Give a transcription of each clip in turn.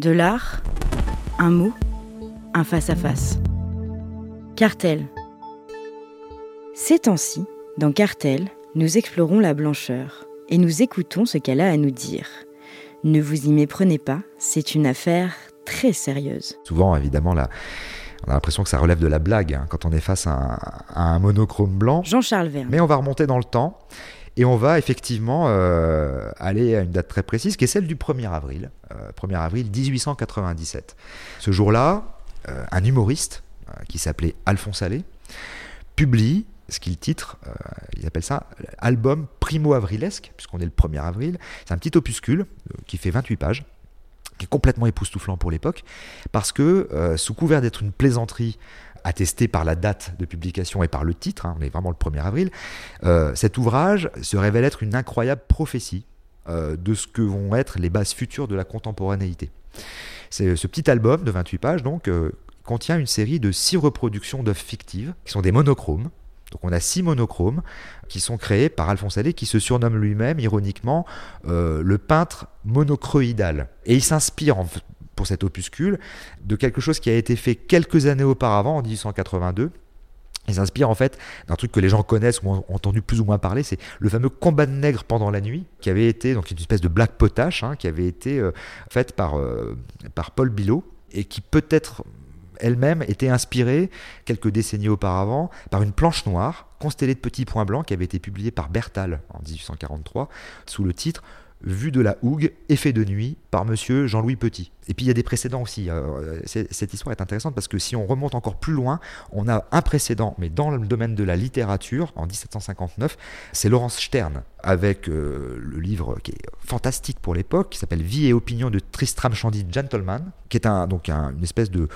De l'art, un mot, un face-à-face. Cartel. Ces temps-ci, dans Cartel, nous explorons la blancheur et nous écoutons ce qu'elle a à nous dire. Ne vous y méprenez pas, c'est une affaire très sérieuse. Souvent, évidemment, là, on a l'impression que ça relève de la blague hein, quand on est face à un, à un monochrome blanc. Jean-Charles Verne. Mais on va remonter dans le temps et on va effectivement euh, aller à une date très précise qui est celle du 1er avril, euh, 1er avril 1897. Ce jour-là, euh, un humoriste euh, qui s'appelait Alphonse Allais publie ce qu'il titre, euh, ils appellent ça album primo-avrilesque, puisqu'on est le 1er avril. C'est un petit opuscule euh, qui fait 28 pages, qui est complètement époustouflant pour l'époque, parce que euh, sous couvert d'être une plaisanterie attestée par la date de publication et par le titre, hein, on est vraiment le 1er avril, euh, cet ouvrage se révèle être une incroyable prophétie euh, de ce que vont être les bases futures de la contemporanéité. C'est ce petit album de 28 pages donc euh, contient une série de six reproductions d'œuvres fictives qui sont des monochromes. Donc on a six monochromes qui sont créés par Alphonse Allais qui se surnomme lui-même ironiquement euh, le peintre monocroïdal. Et il s'inspire en pour cet opuscule de quelque chose qui a été fait quelques années auparavant en 1882 il s'inspire en fait d'un truc que les gens connaissent ou ont entendu plus ou moins parler, c'est le fameux combat de nègres pendant la nuit, qui avait été donc une espèce de blague potache, hein, qui avait été euh, faite par, euh, par Paul Bilot, et qui peut-être elle-même était inspirée quelques décennies auparavant par une planche noire constellée de petits points blancs qui avait été publiée par Bertal en 1843 sous le titre Vue de la hougue, effet de nuit, par monsieur Jean-Louis Petit. Et puis il y a des précédents aussi. Euh, c'est- cette histoire est intéressante parce que si on remonte encore plus loin, on a un précédent, mais dans le domaine de la littérature, en 1759, c'est Laurence Stern, avec euh, le livre qui est fantastique pour l'époque, qui s'appelle Vie et opinion de Tristram Shandy Gentleman, qui est donc un- une espèce de,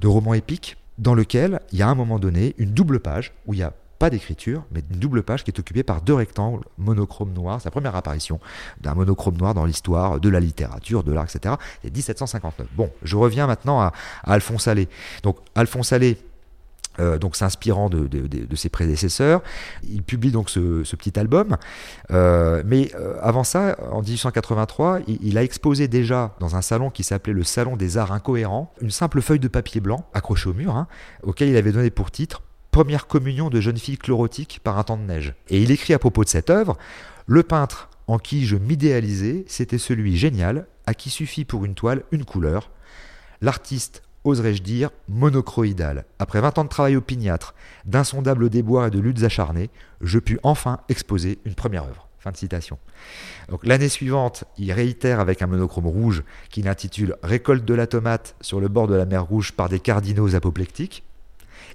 de roman épique dans lequel il y a à un moment donné une double page où il n'y a pas d'écriture, mais une double page qui est occupée par deux rectangles monochromes noirs. La première apparition d'un monochrome noir dans l'histoire de la littérature, de l'art, etc. C'est 1759. Bon, je reviens maintenant à, Alphonse Allais. Donc, Alphonse Allais, euh, donc s'inspirant de, ses prédécesseurs, il publie donc ce, petit album. Euh, mais euh, avant ça, en 1883, il, il a exposé déjà dans un salon qui s'appelait le Salon des Arts Incohérents une simple feuille de papier blanc accrochée au mur, hein, auquel il avait donné pour titre Première communion de jeune fille chlorotique par un temps de neige. Et il écrit à propos de cette œuvre Le peintre en qui je m'idéalisais, c'était celui génial à qui suffit pour une toile une couleur. L'artiste, oserais-je dire, monochroïdal. Après 20 ans de travail opiniâtre, d'insondables déboires et de luttes acharnées, je pus enfin exposer une première œuvre. Fin de citation. L'année suivante, il réitère avec un monochrome rouge qu'il intitule Récolte de la tomate sur le bord de la mer Rouge par des cardinaux apoplectiques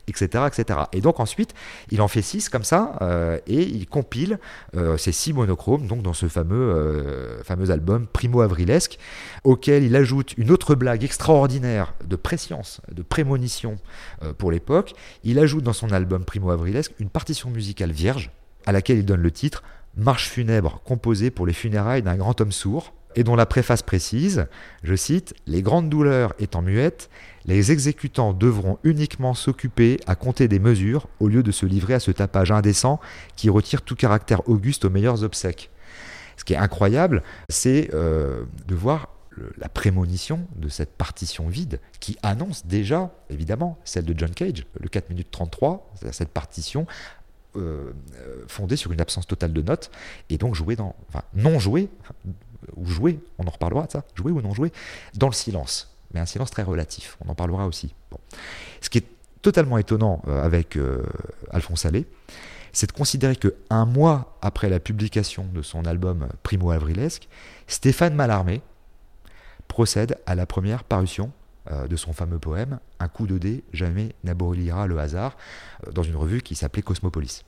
etc., etc. Et donc ensuite, il en fait six comme ça, euh, et il compile euh, ces six monochromes donc dans ce fameux, euh, fameux album Primo Avrilesque, auquel il ajoute une autre blague extraordinaire de préscience, de prémonition euh, pour l'époque. Il ajoute dans son album Primo Avrilesque une partition musicale vierge, à laquelle il donne le titre Marche funèbre composée pour les funérailles d'un grand homme sourd, et dont la préface précise, je cite, Les grandes douleurs étant muettes, les exécutants devront uniquement s'occuper à compter des mesures au lieu de se livrer à ce tapage indécent qui retire tout caractère auguste aux meilleurs obsèques. Ce qui est incroyable, c'est euh, de voir la prémonition de cette partition vide qui annonce déjà, évidemment, celle de John Cage, le 4 minutes 33, c'est-à-dire cette partition euh, euh, fondée sur une absence totale de notes et donc jouée dans, enfin non jouée, ou jouée, on en reparlera de ça, jouée ou non jouée, dans le silence, mais un silence très relatif, on en parlera aussi. Ce qui est totalement étonnant euh, avec euh, Alphonse Allais, c'est de considérer que un mois après la publication de son album Primo Avrilesque, Stéphane Mallarmé procède à la première parution euh, de son fameux poème Un coup de dé, jamais n'abolira le hasard, dans une revue qui s'appelait Cosmopolis.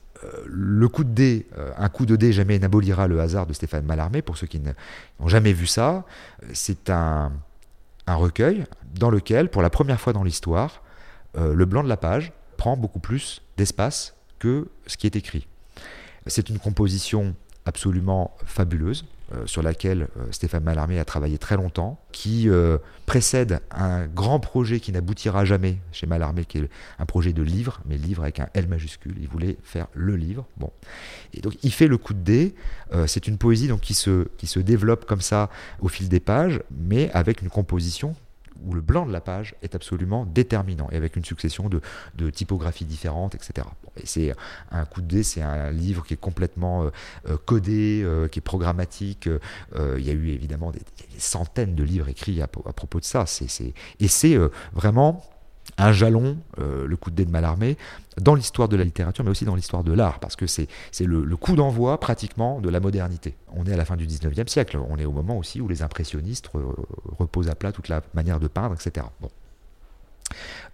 Le coup de dé, euh, Un coup de dé, jamais n'abolira le hasard de Stéphane Mallarmé, pour ceux qui n'ont jamais vu ça, c'est un, un recueil dans lequel, pour la première fois dans l'histoire, euh, le blanc de la page prend beaucoup plus d'espace que ce qui est écrit. C'est une composition absolument fabuleuse, euh, sur laquelle euh, Stéphane Mallarmé a travaillé très longtemps, qui précède un grand projet qui n'aboutira jamais chez Mallarmé, qui est un projet de livre, mais livre avec un L majuscule. Il voulait faire le livre. Bon. Et donc il fait le coup de dé. c'est une poésie donc, qui, se, qui se développe comme ça au fil des pages, mais avec une composition où le blanc de la page est absolument déterminant et avec une succession de, typographies différentes, etc. et c'est un coup de dé, c'est un livre qui est complètement euh, euh, codé, euh, qui est programmatique. il y a eu évidemment des, centaines de livres écrits à, propos de ça. Et c'est vraiment un jalon, euh, le coup de dé de Mallarmé, dans l'histoire de la littérature, mais aussi dans l'histoire de l'art, parce que c'est le, le, coup d'envoi pratiquement de la modernité. On est à la fin du 19e siècle, on est au moment aussi où les impressionnistes reposent à plat toute la manière de peindre, etc.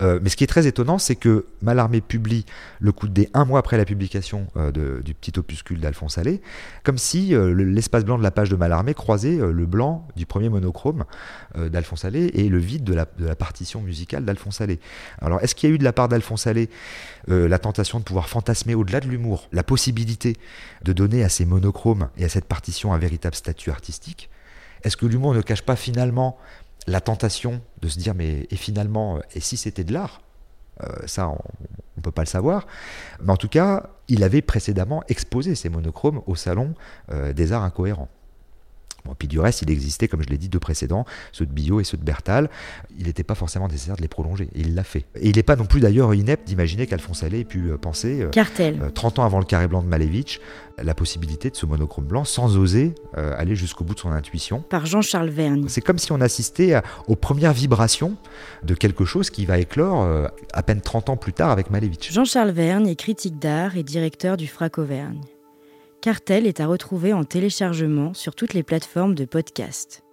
Euh, mais ce qui est très étonnant, c'est que Mallarmé publie le coup de dé un mois après la publication euh, du petit opuscule d'Alphonse Allais, comme si euh, l'espace blanc de la page de Mallarmé croisait le blanc du premier monochrome d'Alphonse Allais et le vide de la, partition musicale d'Alphonse Allais. Alors, est-ce qu'il y a eu de la part d'Alphonse Allais la tentation de pouvoir fantasmer au-delà de l'humour, la possibilité de donner à ces monochromes et à cette partition un véritable statut artistique? Est-ce que l'humour ne cache pas finalement la tentation de se dire mais et finalement et si c'était de l'art euh, ça on ne peut pas le savoir. Mais en tout cas il avait précédemment exposé ces monochromes au salon euh, des arts incohérents Bon, puis du reste, il existait, comme je l'ai dit, deux précédents, ceux de Billot et ceux de Bertal. Il n'était pas forcément nécessaire de les prolonger, et il l'a fait. Et il n'est pas non plus d'ailleurs inepte d'imaginer qu'Alphonse Allais ait pu euh, penser, euh, Cartel. 30 euh, ans avant le carré blanc de Malevitch, la possibilité de ce monochrome blanc sans oser aller jusqu'au bout de son intuition. Par Jean-Charles Vergne. C'est comme si on assistait aux premières vibrations de quelque chose qui va éclore à peine 30 ans plus tard avec Malevitch. Jean-Charles Vergne est critique d'art et directeur du FRAC Auvergne. Cartel est à retrouver en téléchargement sur toutes les plateformes de podcast.